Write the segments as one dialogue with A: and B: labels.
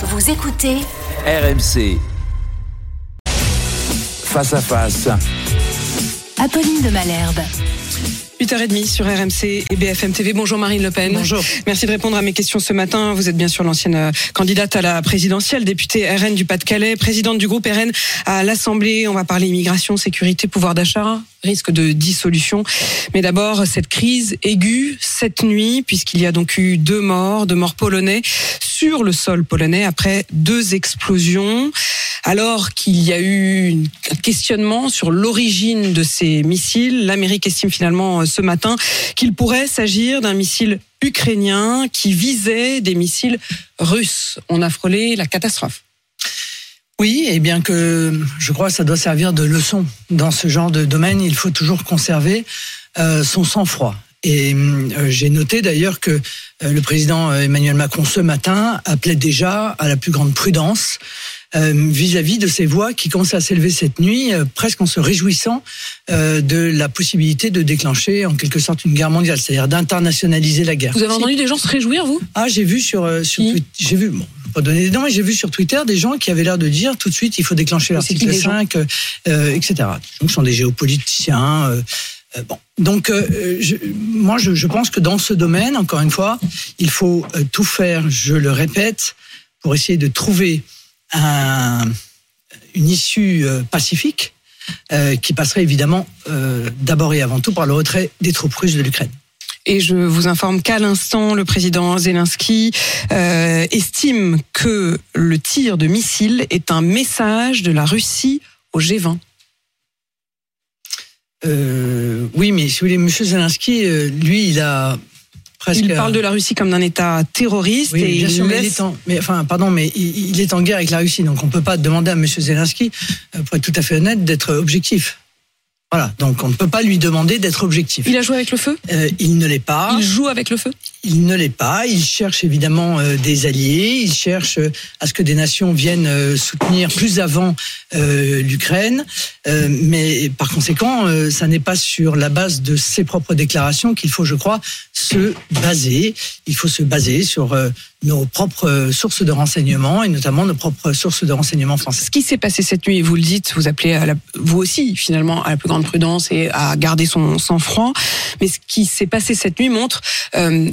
A: Vous écoutez
B: RMC. Face à face.
A: Apolline de Malherbe.
C: 8h30 sur RMC et BFM TV. Bonjour Marine Le Pen.
D: Bonjour.
C: Merci de répondre à mes questions ce matin. Vous êtes bien sûr l'ancienne euh, candidate à la présidentielle, députée RN du Pas-de-Calais, présidente du groupe RN à l'Assemblée. On va parler immigration, sécurité, pouvoir d'achat, risque de dissolution. Mais d'abord, cette crise aiguë cette nuit, puisqu'il y a donc eu deux morts, deux morts polonais sur le sol polonais après deux explosions. Alors qu'il y a eu un questionnement sur l'origine de ces missiles, l'Amérique estime finalement euh, ce matin qu'il pourrait s'agir d'un missile ukrainien qui visait des missiles russes. On a frôlé la catastrophe.
D: Oui, et bien que je crois que ça doit servir de leçon dans ce genre de domaine, il faut toujours conserver euh, son sang-froid. Et euh, j'ai noté d'ailleurs que euh, le président Emmanuel Macron ce matin appelait déjà à la plus grande prudence vis-à-vis de ces voix qui commençaient à s'élever cette nuit, presque en se réjouissant de la possibilité de déclencher en quelque sorte une guerre mondiale, c'est-à-dire d'internationaliser la guerre.
C: Vous avez entendu des gens se réjouir, vous?
D: Ah, j'ai vu sur, Twitter, j'ai vu, bon, pas donner des noms, mais j'ai vu sur Twitter des gens qui avaient l'air de dire tout de suite il faut déclencher l'article
C: les gens?
D: 5, euh, etc. Donc, ce sont des géopoliticiens. euh, euh, bon. Donc, euh, moi, je, pense que dans ce domaine, encore une fois, il faut euh, tout faire, je le répète, pour essayer de trouver un, une issue euh, pacifique qui passerait évidemment d'abord et avant tout par le retrait des troupes russes de l'Ukraine.
C: Et je vous informe qu'à l'instant, le président Zelensky estime que le tir de missile est un message de la Russie au G20.
D: Euh, oui, mais si vous voulez, M. Zelensky, euh, lui, il a presque.
C: Il parle de la Russie comme d'un État terroriste
D: Oui,
C: et
D: bien
C: il
D: sûr, mais, il
C: laisse-
D: est en, mais enfin, pardon, mais il, il est en guerre avec la Russie, donc on peut pas demander à M. Zelensky, euh, pour être tout à fait honnête, d'être objectif. Voilà, donc on ne peut pas lui demander d'être objectif.
C: il a joué avec le feu?
D: Euh, il ne l'est pas.
C: Il joue avec le feu?
D: Il ne l'est pas. Il cherche évidemment euh, des alliés. Il cherche euh, à ce que des nations viennent soutenir plus avant l'Ukraine. Mais par conséquent, ça n'est pas sur la base de ses propres déclarations qu'il faut, je crois, se baser. Il faut se baser sur nos propres sources de renseignement et notamment nos propres sources de renseignement françaises.
C: Ce qui s'est passé cette nuit, et vous le dites, vous appelez à la- vous aussi finalement à la plus grande prudence et à garder son sang-froid. Mais ce qui s'est passé cette nuit montre euh,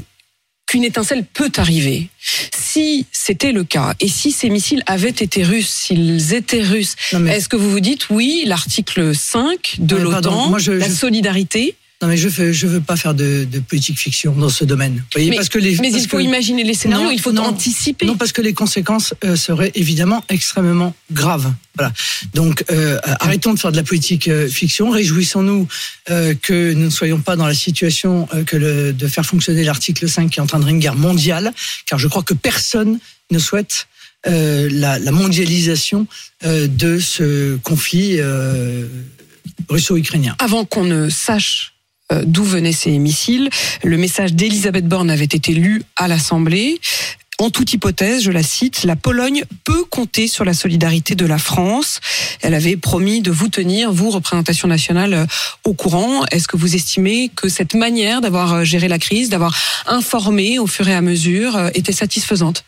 C: qu'une étincelle peut arriver. Si c'était le cas, et si ces missiles avaient été russes, s'ils étaient russes,
D: mais-
C: est-ce que vous vous dites oui, l'article 5 de l'OTAN, la
D: je-
C: solidarité,
D: Non, mais je ne je veux pas faire de, de politique fiction dans ce domaine. Vous voyez,
C: mais,
D: parce que les,
C: mais
D: parce
C: il faut
D: que-
C: imaginer les scénarios,
D: Non,
C: il faut
D: non.
C: anticiper.
D: Non, parce que les conséquences euh, seraient évidemment extrêmement graves. Voilà. Donc, euh, arrêtons de faire de la politique euh, fiction. Réjouissons-nous euh, que nous ne soyons pas dans la situation euh, que le, de faire fonctionner l'article 5 qui entraînerait une guerre mondiale, car je crois que personne ne souhaite euh, la, la mondialisation euh, de ce conflit euh, russo-ukrainien.
C: avant qu'on ne sache euh, d'où venaient ces missiles, le message d'Elisabeth Borne avait été lu à l'Assemblée. En toute hypothèse, je la cite, la Pologne peut compter sur la solidarité de la France. Elle avait promis de vous tenir, vous, représentation nationale, euh, au courant. Est-ce que vous estimez que cette manière d'avoir euh, géré la crise, d'avoir informé au fur et à mesure, euh, était satisfaisante?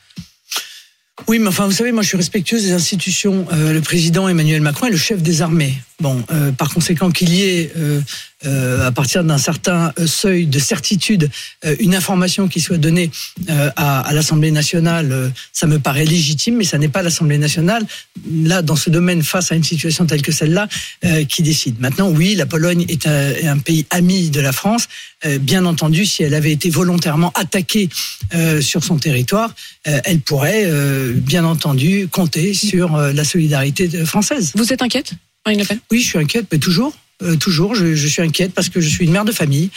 D: Oui, mais enfin, vous savez, moi, je suis respectueuse des institutions. Euh, le président Emmanuel Macron est le chef des armées. Bon, euh, par conséquent, qu'il y ait, euh, euh, à partir d'un certain euh, seuil de certitude, euh, une information qui soit donnée euh, à, à l'Assemblée nationale, ça me paraît légitime, mais ça n'est pas l'Assemblée nationale, là, dans ce domaine, face à une situation telle que celle-là, qui décide. Maintenant, oui, la Pologne est un, est un pays ami de la France. Bien entendu, si elle avait été volontairement attaquée sur son territoire, elle pourrait, bien entendu, compter sur la solidarité française.
C: Vous êtes inquiète,
D: Oui, je suis inquiète, mais toujours. Euh, toujours, je, suis inquiète parce que je suis une mère de famille,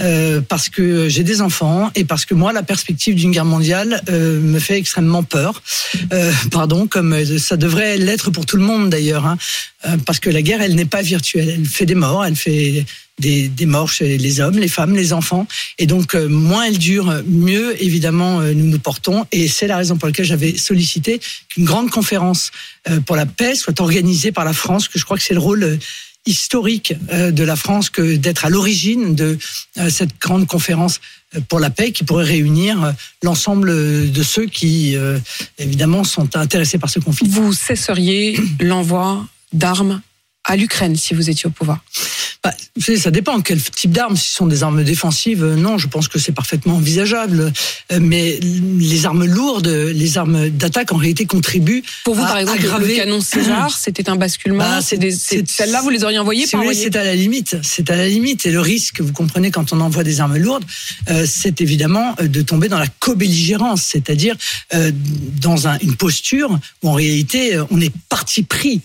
D: euh, parce que j'ai des enfants et parce que moi, la perspective d'une guerre mondiale euh, me fait extrêmement peur. Pardon, comme ça devrait l'être pour tout le monde d'ailleurs, hein, parce que la guerre, elle n'est pas virtuelle. Elle fait des morts, elle fait des, morts chez les hommes, les femmes, les enfants. Et donc, moins elle dure, mieux, évidemment, nous nous portons. Et c'est la raison pour laquelle j'avais sollicité qu'une grande conférence pour la paix soit organisée par la France, que je crois que c'est le rôle historique euh, de la France que d'être à l'origine de euh, cette grande conférence euh, pour la paix qui pourrait réunir l'ensemble de ceux qui, évidemment, sont intéressés par ce conflit.
C: Vous cesseriez l'envoi d'armes à l'Ukraine si vous étiez au pouvoir
D: bah, ça dépend quel type d'armes. Si ce sont des armes défensives, euh, non, je pense que c'est parfaitement envisageable. Euh, mais les armes lourdes, les armes d'attaque, en réalité, contribuent.
C: Pour vous, par exemple,
D: aggraver...
C: le canon César, c'était un basculement. Bah, Celle-là, vous les auriez envoyées par
D: C'est à la limite. C'est à la limite. Et le risque, vous comprenez, quand on envoie des armes lourdes, euh, c'est évidemment de tomber dans la co-belligérance, c'est-à-dire dans une posture où en réalité on est parti pris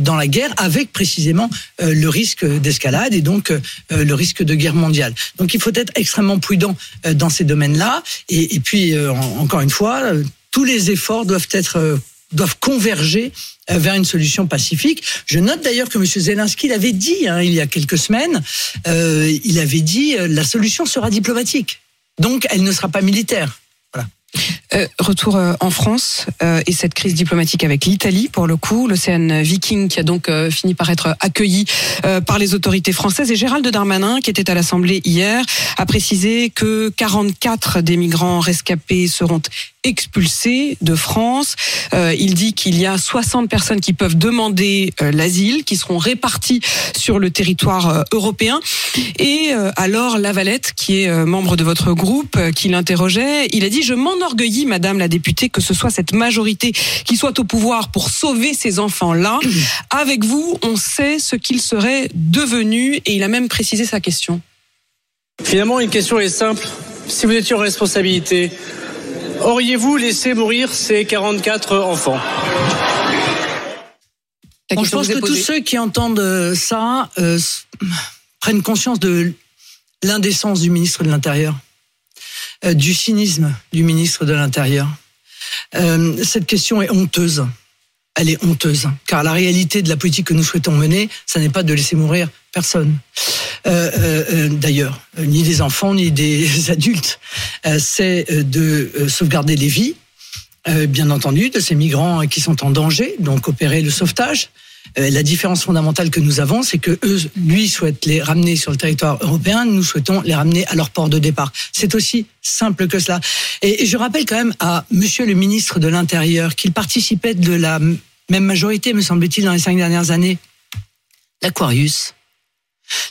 D: dans la guerre avec précisément le risque d'escalade et donc euh, le risque de guerre mondiale. Donc il faut être extrêmement prudent euh, dans ces domaines-là. Et, puis, euh, encore une fois, tous les efforts doivent être doivent converger vers une solution pacifique. Je note d'ailleurs que M. Zelensky l'avait dit hein, il y a quelques semaines. il avait dit la solution sera diplomatique. Donc elle ne sera pas militaire.
C: Euh, retour euh, en France euh, et cette crise diplomatique avec l'Italie pour le coup, l'Océan Viking qui a donc fini par être accueilli par les autorités françaises et Gérald Darmanin qui était à l'Assemblée hier a précisé que 44 des migrants rescapés seront expulsés de France. Il dit qu'il y a 60 personnes qui peuvent demander l'asile, qui seront réparties sur le territoire européen. Et alors Lavalette, qui est membre de votre groupe, qui l'interrogeait, il a dit je m'enorgueillis, Madame la députée, que ce soit cette majorité qui soit au pouvoir pour sauver ces enfants-là. Avec vous, on sait ce qu'ils seraient devenus, et il a même précisé sa question.
E: Finalement, une question est simple. Si vous étiez en responsabilité, auriez-vous laissé mourir ces 44 enfants?
D: Je pense que tous ceux qui entendent euh, ça euh, prennent conscience de l'indécence du ministre de l'Intérieur, du cynisme du ministre de l'Intérieur. cette question est honteuse. Elle est honteuse, car la réalité de la politique que nous souhaitons mener, ce n'est pas de laisser mourir personne. Euh, euh, euh, d'ailleurs, ni des enfants, ni des adultes. c'est de sauvegarder les vies, bien entendu, de ces migrants qui sont en danger, donc opérer le sauvetage. La différence fondamentale que nous avons, c'est que eux, lui, souhaitent les ramener sur le territoire européen. Nous souhaitons les ramener à leur port de départ. C'est aussi simple que cela. Et je rappelle quand même à Monsieur le ministre de l'Intérieur qu'il participait de la même majorité, me semble-t-il, dans les cinq dernières années. L'Aquarius,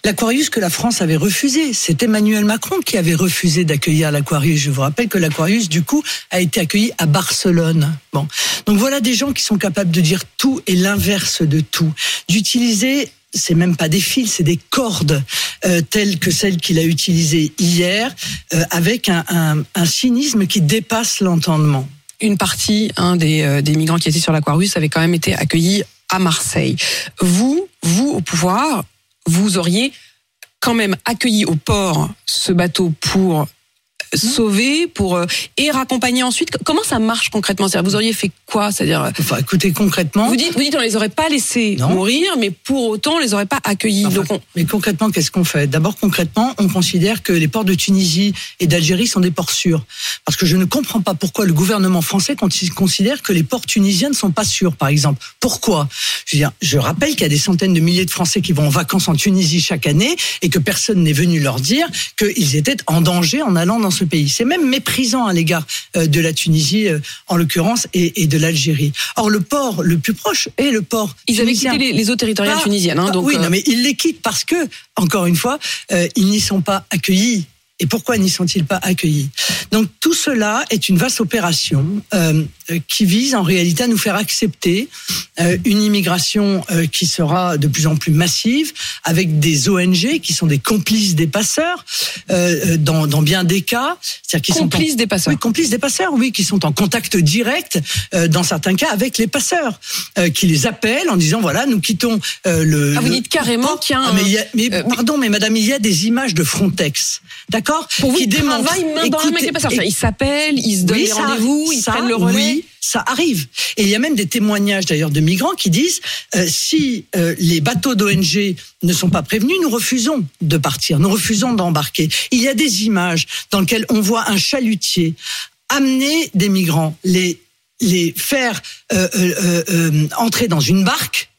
D: L'Aquarius que la France avait refusé, c'est Emmanuel Macron qui avait refusé d'accueillir l'Aquarius. Je vous rappelle que l'Aquarius, du coup, a été accueilli à Barcelone. Bon, donc voilà des gens qui sont capables de dire tout et l'inverse de tout, d'utiliser c'est même pas des fils, c'est des cordes euh, telles que celles qu'il a utilisées hier, euh, avec un, cynisme qui dépasse l'entendement.
C: Une partie des, euh, des migrants qui étaient sur l'Aquarius avait quand même été accueillis à Marseille. Vous, vous au pouvoir, vous auriez quand même accueilli au port ce bateau pour sauver pour euh, et raccompagner ensuite. Comment ça marche concrètement? Vous auriez fait quoi? C'est-à-dire euh,
D: Enfin, écoutez concrètement.
C: Vous dites, vous dites, on les aurait pas laissés mourir, mais pour autant, on les aurait pas accueillis.
D: Mais concrètement, qu'est-ce qu'on fait? D'abord, concrètement, on considère que les ports de Tunisie et d'Algérie sont des ports sûrs, parce que je ne comprends pas pourquoi le gouvernement français considère que les ports tunisiens ne sont pas sûrs, par exemple. Pourquoi? Je, veux dire, je rappelle qu'il y a des centaines de milliers de Français qui vont en vacances en Tunisie chaque année et que personne n'est venu leur dire qu'ils étaient en danger en allant dans ce pays. C'est même méprisant à l'égard euh, de la Tunisie, euh, en l'occurrence, et, de l'Algérie. Or, le port le plus proche est le port.
C: Ils avaient quitté les, eaux territoriales tunisiennes. Hein, donc
D: oui, non, euh, mais ils les quittent parce que, encore une fois, ils n'y sont pas accueillis et pourquoi n'y sont-ils pas accueillis? Donc tout cela est une vaste opération euh, qui vise en réalité à nous faire accepter euh, une immigration euh, qui sera de plus en plus massive, avec des ONG qui sont des complices des passeurs euh, dans, dans, bien des cas.
C: C'est-à-dire qui complices des passeurs.
D: Oui, complices des passeurs, oui, qui sont en contact direct dans certains cas avec les passeurs, qui les appellent en disant voilà, nous quittons le.
C: Ah, vous dites carrément qu'il y a
D: un. mais, mais pardon, mais Madame, il y a des images de Frontex. D'accord
C: Pour vous, qui démontrent. main dans la main. Ils s'appellent, ils se donnent des rendez-vous, ils prennent le relais.
D: Oui, ça arrive. Et il y a même des témoignages d'ailleurs de migrants qui disent euh, si euh, les bateaux d'ONG ne sont pas prévenus, nous refusons de partir, nous refusons d'embarquer. Il y a des images dans lesquelles on voit un chalutier amener des migrants, les les faire euh, entrer dans une barque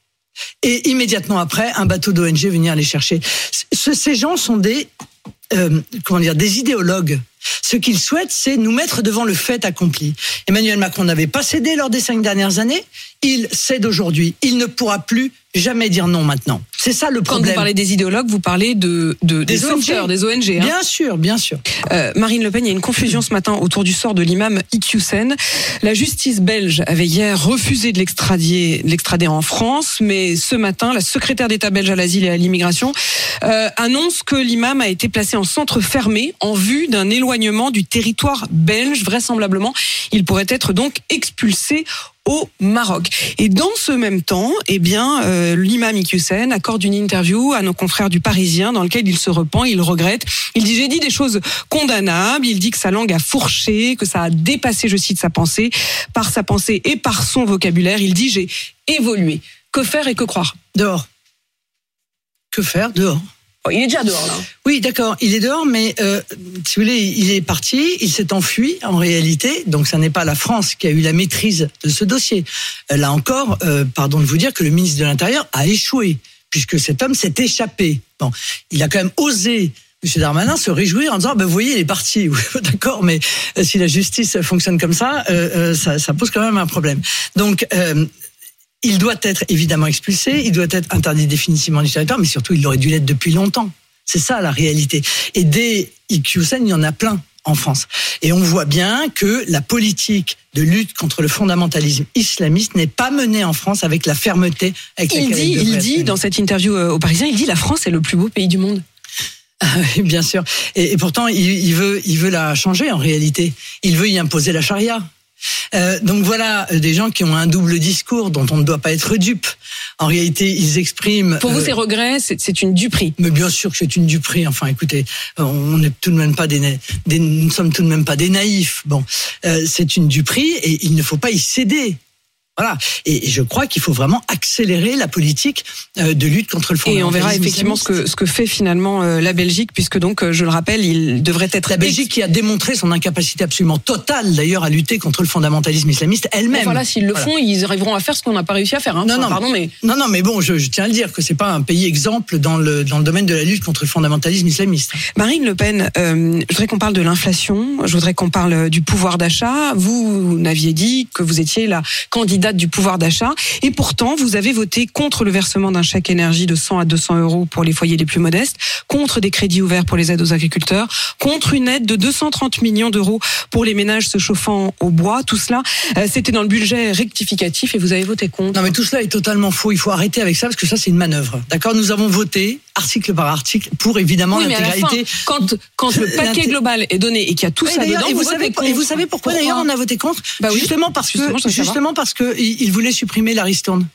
D: et immédiatement après, un bateau d'ONG venir les chercher. Ce- ces gens sont des, euh, comment dire, des idéologues. Ce qu'ils souhaitent, c'est nous mettre devant le fait accompli. Emmanuel Macron n'avait pas cédé lors des cinq dernières années. Il cède aujourd'hui. Il ne pourra plus jamais dire non maintenant. C'est ça le
C: Quand
D: problème.
C: vous parlez des idéologues, vous parlez de, de- des,
D: Des ONG.
C: des ONG. hein.
D: Bien sûr, bien sûr.
C: Euh, Marine Le Pen, il y a une confusion ce matin autour du sort de l'imam Iqiyoussen. La justice belge avait hier refusé de l'extrader, de l'extrader en France, mais ce matin, la secrétaire d'État belge à l'asile et à l'immigration euh, annonce que l'imam a été placé en centre fermé en vue d'un éloignement du territoire belge. Vraisemblablement, il pourrait être donc expulsé au Maroc. Et dans ce même temps, eh bien, euh, l'imam accorde une interview à nos confrères du Parisien dans lequel il se repent, il regrette. Il dit j'ai dit des choses condamnables. Il dit que sa langue a fourché, que ça a dépassé, je cite, sa pensée, par sa pensée et par son vocabulaire. Il dit j'ai évolué. Que faire et que croire?
D: Dehors. Que faire? Dehors.
C: Oh, Il est déjà dehors là.
D: Oui, d'accord, il est dehors, mais euh, si vous voulez, il est parti, il s'est enfui en réalité, donc ça n'est pas la France qui a eu la maîtrise de ce dossier. Euh, Là encore, euh, pardon de vous dire que le ministre de l'Intérieur a échoué, puisque cet homme s'est échappé. Bon, il a quand même osé. Monsieur Darmanin se réjouir en disant, ben, vous voyez, il est parti. D'accord, mais euh, si la justice fonctionne comme ça, euh, euh, ça, ça pose quand même un problème. Donc, euh, il doit être évidemment expulsé, il doit être interdit définitivement du territoire, mais surtout, il aurait dû l'être depuis longtemps. C'est ça la réalité. Et des Iqiyoussen, il y en a plein en France. Et on voit bien que la politique de lutte contre le fondamentalisme islamiste n'est pas menée en France avec la fermeté avec
C: Il
D: laquelle
C: dit, il dit dans cette interview euh, au Parisien, il dit la France est le plus beau pays du monde.
D: Ah bien sûr. Et, et pourtant, il, il veut, il veut la changer en réalité. Il veut y imposer la charia. Euh, donc voilà euh, des gens qui ont un double discours dont on ne doit pas être dupe. En réalité, ils expriment.
C: Pour vous,
D: euh,
C: ces regrets, c'est une duperie.
D: Mais bien sûr que c'est une duperie. Enfin, écoutez, on n'est tout de même pas des, nous ne sommes tout de même pas des naïfs. Bon, euh, c'est une duperie et il ne faut pas y céder. Voilà. Et, et je crois qu'il faut vraiment accélérer la politique euh, de lutte contre le
C: Et
D: fondamentalisme.
C: on verra effectivement ce
D: islamiste.
C: que, ce que fait finalement euh, la Belgique, puisque donc, euh, je le rappelle, il devrait être
D: La Belgique qui a démontré son incapacité absolument totale d'ailleurs à lutter contre le fondamentalisme islamiste elle-même.
C: voilà, s'ils le
D: Voilà.
C: font, ils arriveront à faire ce qu'on n'a pas réussi à faire. Hein.
D: Non,
C: Enfin,
D: non,
C: pardon, mais
D: Non, non, mais bon, je, je tiens à le dire que c'est pas un pays exemple dans le dans le domaine de la lutte contre le fondamentalisme islamiste.
C: Marine Le Pen, euh, je voudrais qu'on parle de l'inflation, je voudrais qu'on parle du pouvoir d'achat. Vous n'aviez dit que vous étiez la candidate du pouvoir d'achat, et pourtant vous avez voté contre le versement d'un chèque énergie de 100 à 200 euros pour les foyers les plus modestes, contre des crédits ouverts pour les aides aux agriculteurs, contre une aide de 230 millions d'euros pour les ménages se chauffant au bois. Tout cela, euh, c'était dans le budget rectificatif, et vous avez voté contre.
D: Non, mais tout cela est totalement faux. Il faut arrêter avec ça parce que ça, c'est une manœuvre. D'accord? Nous avons voté article par article pour évidemment
C: Oui,
D: l'intégralité.
C: quand, quand le paquet global est donné et qu'il y a tout
D: Oui,
C: ça dedans,
D: et vous, savez, et vous savez pourquoi, d'ailleurs on a voté contre
C: Bah oui.
D: Justement parce que justement parce que il voulait supprimer la ristourne.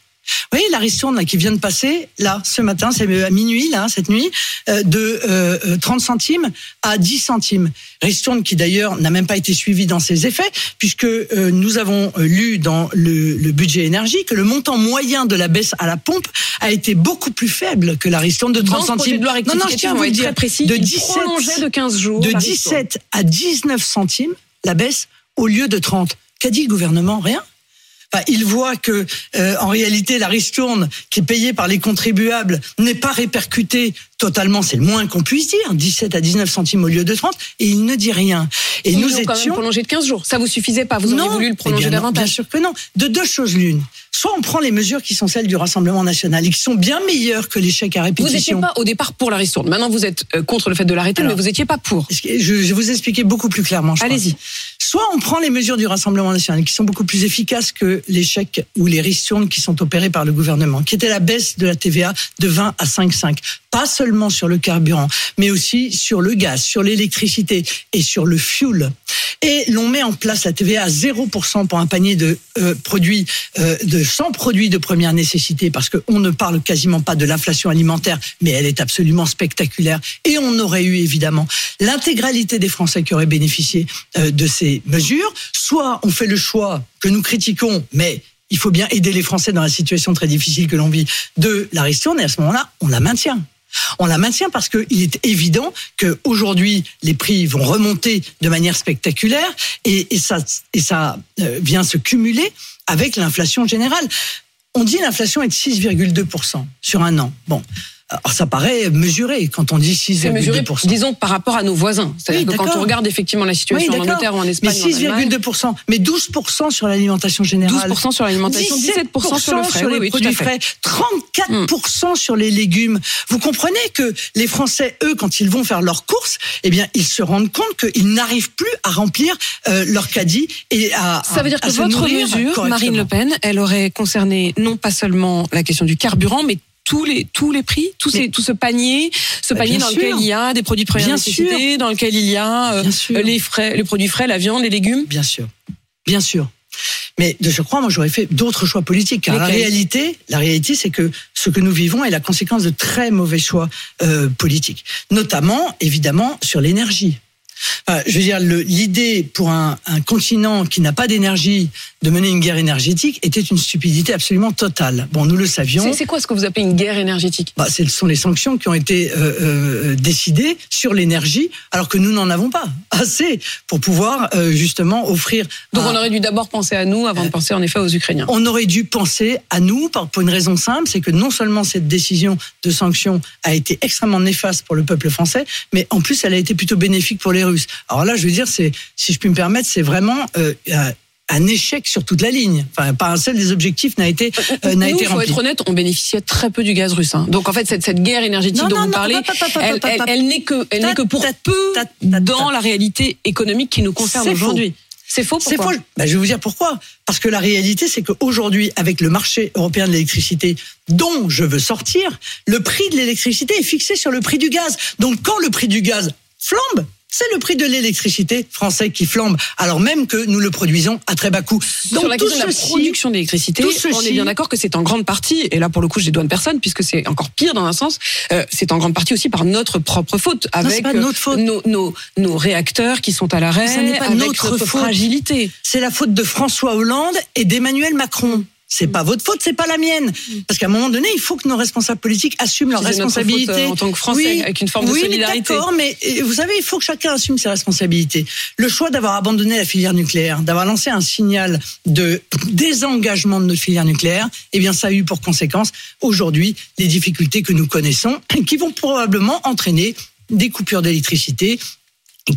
D: Vous voyez la ristourne là qui vient de passer là ce matin, c'est à minuit là cette nuit euh, de euh, euh, 30 centimes à 10 centimes. Ristourne qui d'ailleurs n'a même pas été suivie dans ses effets puisque euh, nous avons euh, lu dans le, le budget énergie que le montant moyen de la baisse à la pompe a été beaucoup plus faible que la ristourne de 30
C: Dans ce projet
D: centimes.
C: de loi
D: non non, je tiens à vous dire
C: précis,
D: de
C: il
D: 17
C: prolongeait de 15 jours
D: de
C: la ristourne.
D: 17 à 19 centimes la baisse au lieu de 30. Qu'a dit le gouvernement? Rien. Enfin, il voit que euh, en réalité la ristourne qui est payée par les contribuables n'est pas répercutée totalement, c'est le moins qu'on puisse dire, 17 à 19 centimes au lieu de 30 et il ne dit rien. Et
C: Ils
D: nous
C: l'ont quand même
D: étions
C: prolongé de 15 jours. Ça vous suffisait pas. Vous auriez voulu le prolonger
D: eh bien non,
C: davantage.
D: Bien sûr que non. De deux choses l'une. Soit on prend les mesures qui sont celles du Rassemblement national et qui sont bien meilleures que l'échec à
C: Vous n'étiez
D: répétition.
C: pas au départ pour la ristourne. Maintenant, vous êtes euh, contre le fait de l'arrêter, mais vous n'étiez pas pour.
D: Je, je vais vous expliquer beaucoup plus clairement.
C: Allez-y.
D: Soit on prend les mesures du Rassemblement national qui sont beaucoup plus efficaces que chèques ou les ristournes qui sont opérées par le gouvernement, qui était la baisse de la TVA de 20 à 5,5. Pas seulement sur le carburant, mais aussi sur le gaz, sur l'électricité et sur le fuel. Et l'on met en place la TVA à 0% pour un panier de euh, produits, euh, de 100 produits de première nécessité, parce qu'on ne parle quasiment pas de l'inflation alimentaire, mais elle est absolument spectaculaire. Et on aurait eu évidemment l'intégralité des Français qui auraient bénéficié euh, de ces mesures. Soit on fait le choix que nous critiquons, mais il faut bien aider les Français dans la situation très difficile que l'on vit de la ristourne, et à ce moment-là, on la maintient. On la maintient parce qu'il est évident qu'aujourd'hui, les prix vont remonter de manière spectaculaire et, ça, ça euh, vient se cumuler avec l'inflation générale. on dit l'inflation est de 6,2% sur un an. Bon. Alors ça paraît mesuré quand on dit
C: C'est mesuré,
D: 6,2%.
C: disons, par rapport à nos voisins. C'est-à-dire
D: Oui,
C: que quand on regarde effectivement la situation
D: Oui,
C: en. Angleterre ou en
D: Mais
C: Espagne, Allemagne,
D: 6,2%, mais 12% sur l'alimentation générale.
C: 12% sur l'alimentation, 17% sur le frais.
D: sur les
C: Oui,
D: produits.
C: Hmm.
D: frais, 34% sur les légumes. Vous comprenez que les Français, eux, quand ils vont faire leurs courses, eh bien, ils se rendent compte qu'ils n'arrivent plus à remplir euh, leur caddie et à
C: Ça veut dire
D: à
C: que votre mesure. Marine Le Pen, elle aurait concerné non pas seulement la question du carburant, mais tous les tous les prix, tous ces, tout ce panier, ce
D: Bah,
C: panier dans
D: sûr.
C: lequel il y a des produits de première
D: Bien
C: nécessité, dans lequel il y a euh, les frais, les produits frais, la viande, les légumes.
D: Bien sûr, bien sûr. Mais de surcroît, moi, j'aurais fait d'autres choix politiques. Car la réalité, la réalité, c'est que ce que nous vivons est la conséquence de très mauvais choix euh, politiques, notamment, évidemment, sur l'énergie. Enfin, je veux dire, l'idée pour un, un continent qui n'a pas d'énergie de mener une guerre énergétique était une stupidité absolument totale. Bon, nous le savions.
C: C'est quoi ce que vous appelez une guerre énergétique?
D: Bah, ce sont les sanctions qui ont été euh, euh, décidées sur l'énergie, alors que nous n'en avons pas assez pour pouvoir euh, justement offrir.
C: Donc
D: un-
C: on aurait dû d'abord penser à nous avant de penser en effet aux Ukrainiens.
D: on aurait dû penser à nous pour une raison simple, c'est que non seulement cette décision de sanction a été extrêmement néfaste pour le peuple français, mais en plus elle a été plutôt bénéfique pour les Russes. Alors là, je veux dire, c'est, si je puis me permettre, c'est vraiment euh, un- échec sur toute la ligne. Enfin, pas un seul des objectifs n'a été euh, n'a
C: Nous,
D: été
C: faut
D: rempli.
C: être honnête, on bénéficiait très peu du gaz russe. hein. Donc en fait, cette, cette guerre énergétique
D: Non,
C: dont
D: non,
C: vous parlez, elle, n'est que, elle n'est que pour peu dans la réalité économique qui nous concerne aujourd'hui. C'est faux.
D: C'est faux. Ben, je vais vous dire pourquoi. Parce que la réalité, c'est qu'aujourd'hui, avec le marché européen de l'électricité, dont je veux sortir, le prix de l'électricité est fixé sur le prix du gaz. Donc, quand le prix du gaz flambe, c'est le prix de l'électricité français qui flambe, alors même que nous le produisons à très bas coût. Donc,
C: Sur la
D: tout
C: question de la production d'électricité, on est bien d'accord que c'est en grande partie, et là pour le coup je dédouane personne puisque c'est encore pire dans un sens, euh, c'est en grande partie aussi par notre propre faute, avec
D: notre faute.
C: euh, Nos, nos, nos réacteurs qui sont à l'arrêt,
D: Ça n'est pas
C: avec
D: notre faute.
C: fragilité.
D: c'est la faute de François Hollande et d'Emmanuel Macron. C'est pas votre faute, c'est pas la mienne. Parce qu'à un moment donné, il faut que nos responsables politiques assument leurs responsabilités.
C: euh, en tant que Français, avec une forme de
D: oui, mais
C: solidarité.
D: D'accord, mais euh, vous savez, il faut que chacun assume ses responsabilités. Le choix d'avoir abandonné la filière nucléaire, d'avoir lancé un signal de désengagement de notre filière nucléaire, eh bien, ça a eu pour conséquence aujourd'hui les difficultés que nous connaissons, qui vont probablement entraîner des coupures d'électricité,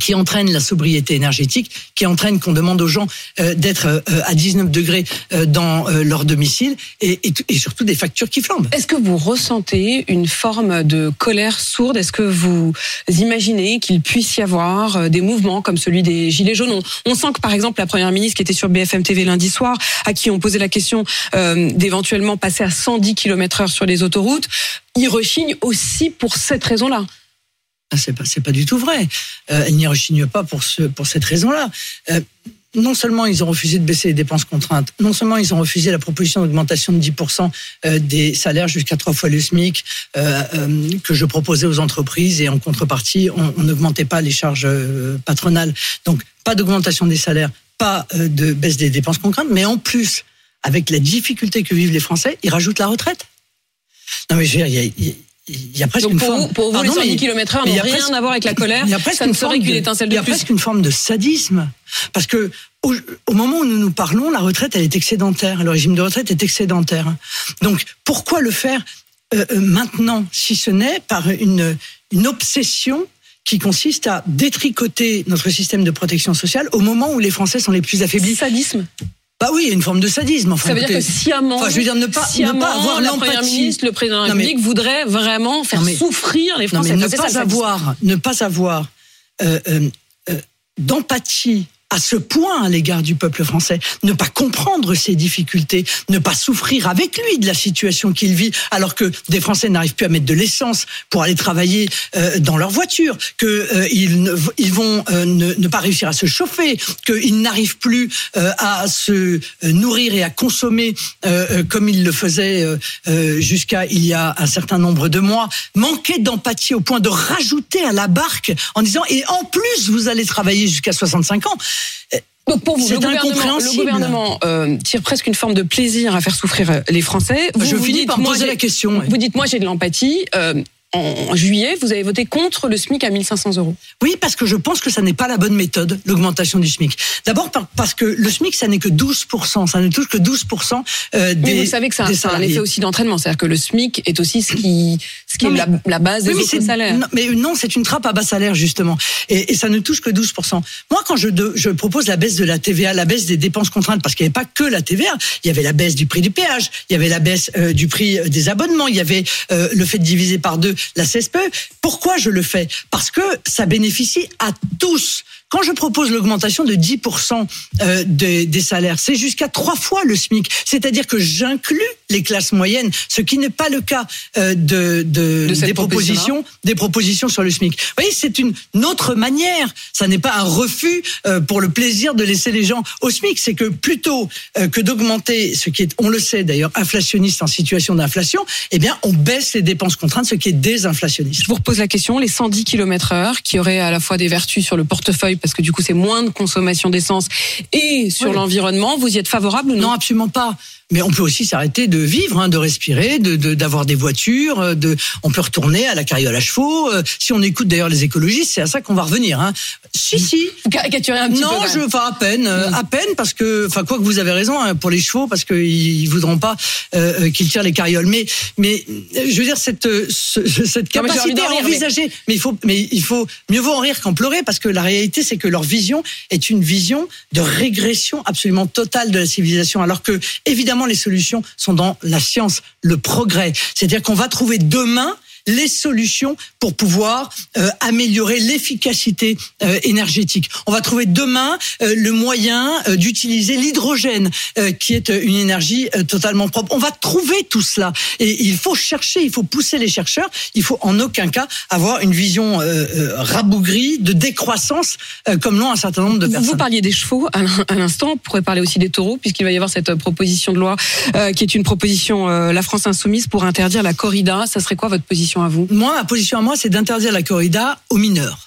D: qui entraîne la sobriété énergétique, qui entraîne qu'on demande aux gens euh, d'être euh, à 19 degrés euh, dans euh, leur domicile et, et, et surtout des factures qui flambent.
C: Est-ce que vous ressentez une forme de colère sourde? Est-ce que vous imaginez qu'il puisse y avoir euh, des mouvements comme celui des Gilets jaunes? On, on sent que par exemple la Première ministre qui était sur BFM TV lundi soir, à qui on posait la question euh, d'éventuellement passer à 110 km heure sur les autoroutes, il rechigne aussi pour cette raison-là.
D: Ah, C'est pas, pas du tout vrai. Euh, elle n'y rechigne pas pour, ce, pour cette raison-là. Euh, non seulement ils ont refusé de baisser les dépenses contraintes, non seulement ils ont refusé la proposition d'augmentation de 10% euh, des salaires jusqu'à trois fois le SMIC euh, que je proposais aux entreprises et en contrepartie, on n'augmentait pas les charges patronales. Donc pas d'augmentation des salaires, pas de baisse des dépenses contraintes, mais en plus, avec la difficulté que vivent les Français, ils rajoutent la retraite. Non mais je veux dire, il y a, il y a- presque
C: Donc
D: une
C: pour
D: forme.
C: vous, pour vous
D: Pardon,
C: les 110
D: mais-
C: km heure
D: mais il y
C: n'ont rien
D: presque-
C: à voir avec la colère.
D: il y a presque
C: Ça ne
D: une forme
C: qu'une
D: de-
C: étincelle
D: Il y
C: de
D: a
C: plus.
D: presque une forme de sadisme. Parce que au, au moment où nous nous parlons, la retraite, elle est excédentaire. Le régime de retraite est excédentaire. Donc, pourquoi le faire euh, euh, maintenant, si ce n'est par une, une obsession qui consiste à détricoter notre système de protection sociale au moment où les Français sont les plus affaiblis?
C: Sadisme.
D: Bah oui, il y a une forme de sadisme. Enfin,
C: Ça veut dire que
D: écoutez,
C: sciemment,
D: Enfin, je veux dire, ne pas- ne
C: sciemment,
D: pas avoir
C: la première ministre, le président de la
D: Non,
C: République voudrait vraiment faire
D: Non, mais-
C: souffrir les
D: Non,
C: Français.
D: mais ne pas avoir, ne pas avoir euh, euh, euh, d'empathie à ce point à l'égard du peuple français, ne pas comprendre ses difficultés, ne pas souffrir avec lui de la situation qu'il vit, alors que des Français n'arrivent plus à mettre de l'essence pour aller travailler euh, dans leur voiture, que euh, ils, ne- vont euh, ne, pas réussir à se chauffer, qu'ils n'arrivent plus euh, à se nourrir et à consommer comme ils le faisaient jusqu'à il y a un certain nombre de mois, manquer d'empathie au point de rajouter à la barque en disant et en plus vous allez travailler jusqu'à 65 ans.
C: Donc pour vous, le gouvernement, le
D: incompréhensible.
C: gouvernement euh, tire presque une forme de plaisir à faire souffrir euh, les Français. Vous,
D: je
C: vous
D: finis
C: dites,
D: par
C: moi,
D: poser
C: j'ai-
D: la question. ouais.
C: Vous dites, moi j'ai de l'empathie. euh, en juillet, vous avez voté contre le SMIC à 1500 euros.
D: Oui, parce que je pense que ça n'est pas la bonne méthode, l'augmentation du SMIC. D'abord parce que le SMIC, ça n'est que 12%, ça ne touche que 12% euh, des
C: Mais vous savez que ça, ça a un effet aussi d'entraînement, c'est-à-dire que le SMIC est aussi ce qui, ce qui
D: Non,
C: est la, la base des
D: Oui,
C: autres salaires.
D: non, mais non, c'est une trappe à bas salaire justement, et, et ça ne touche que 12%. Moi, quand je, de- je propose la baisse de la TVA, la baisse des dépenses contraintes, parce qu'il n'y avait pas que la TVA, il y avait la baisse du prix du péage, il y avait la baisse euh, du prix euh, des abonnements, il y avait euh, le fait de diviser par deux la CSPE. Pourquoi je le fais? Parce que ça bénéficie à tous. Quand je propose l'augmentation de 10% euh, des, des salaires, c'est jusqu'à trois fois le SMIC. C'est-à-dire que j'inclus les classes moyennes, ce qui n'est pas le cas euh, de, de,
C: De cette
D: des propositions des propositions sur le SMIC. Vous voyez, c'est une autre manière. Ça n'est pas un refus euh, pour le plaisir de laisser les gens au SMIC. C'est que plutôt euh, que d'augmenter ce qui est, on le sait d'ailleurs, inflationniste en situation d'inflation, eh bien, on baisse les dépenses contraintes, ce qui est désinflationniste.
C: Je vous repose la question, les 110 km heure qui auraient à la fois des vertus sur le portefeuille parce que du coup c'est moins de consommation d'essence et sur
D: Oui.
C: l'environnement, vous y êtes favorable ou non,
D: Non, absolument pas. Mais on peut aussi s'arrêter de vivre, hein, de respirer, de de- d'avoir des voitures. euh, De, on peut retourner à la carriole à chevaux. euh, Si on écoute d'ailleurs les écologistes, c'est à ça qu'on va revenir. Hein. Si, si.
C: Vous caricaturez un petit
D: Non,
C: peu. quand
D: je, enfin à peine,
C: Mm.
D: euh, à peine parce que, enfin quoi que vous avez raison hein, pour les chevaux parce qu'ils ils voudront pas euh, qu'ils tirent les carrioles. Mais, mais je veux dire cette ce- cette
C: Non,
D: capacité à
C: rire, mais-
D: envisager. Mais il faut, mais il faut mieux vaut en rire qu'en pleurer parce que la réalité c'est que leur vision est une vision de régression absolument totale de la civilisation. Alors que évidemment les solutions sont dans la science, le progrès. C'est-à-dire qu'on va trouver demain les solutions pour pouvoir euh, améliorer l'efficacité euh, énergétique. On va trouver demain euh, le moyen d'utiliser l'hydrogène, qui est une énergie totalement propre. On va trouver tout cela. Et il faut chercher, il faut pousser les chercheurs. Il faut en aucun cas avoir une vision rabougrie de décroissance, comme l'ont un certain nombre de personnes.
C: vous parliez des chevaux à l'in- à l'instant, on pourrait parler aussi des taureaux, puisqu'il va y avoir cette proposition de loi qui est une proposition La France Insoumise pour interdire la corrida. Ça serait quoi votre position à vous
D: Moi, ma position à moi, c'est d'interdire la corrida aux mineurs.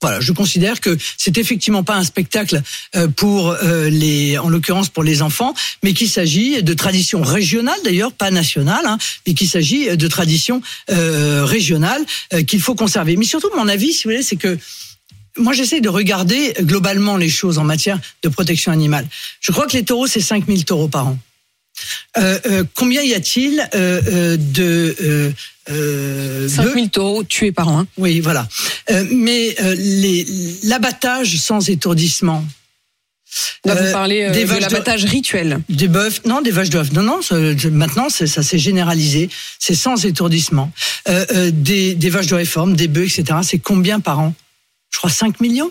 D: Voilà, je considère que c'est effectivement pas un spectacle euh, pour euh, les, en l'occurrence pour les enfants, mais qu'il s'agit de tradition régionale d'ailleurs, pas nationale, hein, mais qu'il s'agit de tradition euh, régionale euh, qu'il faut conserver. Mais surtout, mon avis, si vous voulez, c'est que moi, j'essaie de regarder globalement les choses en matière de protection animale. Je crois que les taureaux, c'est 5000 taureaux par an. Euh, euh, combien y a-t-il euh, euh, de euh, euh,
C: 5000 taureaux tués par an. hein.
D: oui, voilà. Mais l'abattage sans étourdissement.
C: Là, vous parlez
D: des
C: de l'abattage rituel.
D: Des bœufs, non, des vaches d'œufs. Non, non, ça- maintenant, ça s'est généralisé. C'est sans étourdissement. Des, des vaches de réforme, des bœufs, etc. C'est combien par an? Je crois 5 millions.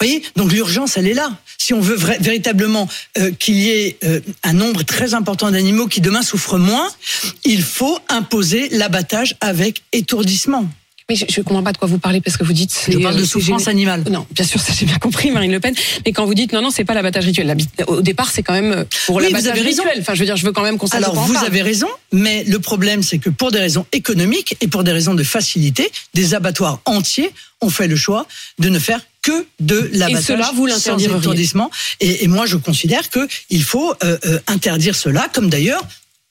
D: Vous voyez Donc l'urgence, elle est là. Si on veut véritablement euh, qu'il y ait euh, un nombre très important d'animaux qui demain souffrent moins, il faut imposer l'abattage avec étourdissement.
C: Mais je ne comprends pas de quoi vous parlez parce que vous dites.
D: Je parle
C: euh,
D: de souffrance animale.
C: Non, bien sûr, ça j'ai bien compris, Marine Le Pen. Mais quand vous dites non, non, c'est pas l'abattage rituel. Au départ, c'est quand même euh, pour
D: Oui,
C: l'abattage rituel. Enfin, je veux dire, je veux quand même qu'on
D: Alors vous
C: parle.
D: avez raison, mais le problème c'est que pour des raisons économiques et pour des raisons de facilité, des abattoirs entiers ont fait le choix de ne faire que de l'abattage
C: cela, vous
D: sans étourdissement. Et, et moi je considère que il faut euh, euh, interdire cela, comme d'ailleurs.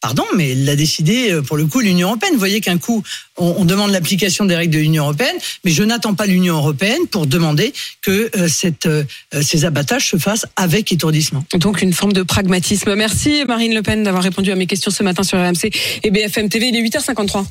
D: Pardon, mais l'a décidé euh, pour le coup l'Union européenne. Vous voyez qu'un coup, on, demande l'application des règles de l'Union européenne, mais je n'attends pas l'Union européenne pour demander que euh, euh, ces abattages se fassent avec étourdissement.
C: Donc une forme de pragmatisme. Merci Marine Le Pen d'avoir répondu à mes questions ce matin sur RMC et BFM TV. Il est 8h53.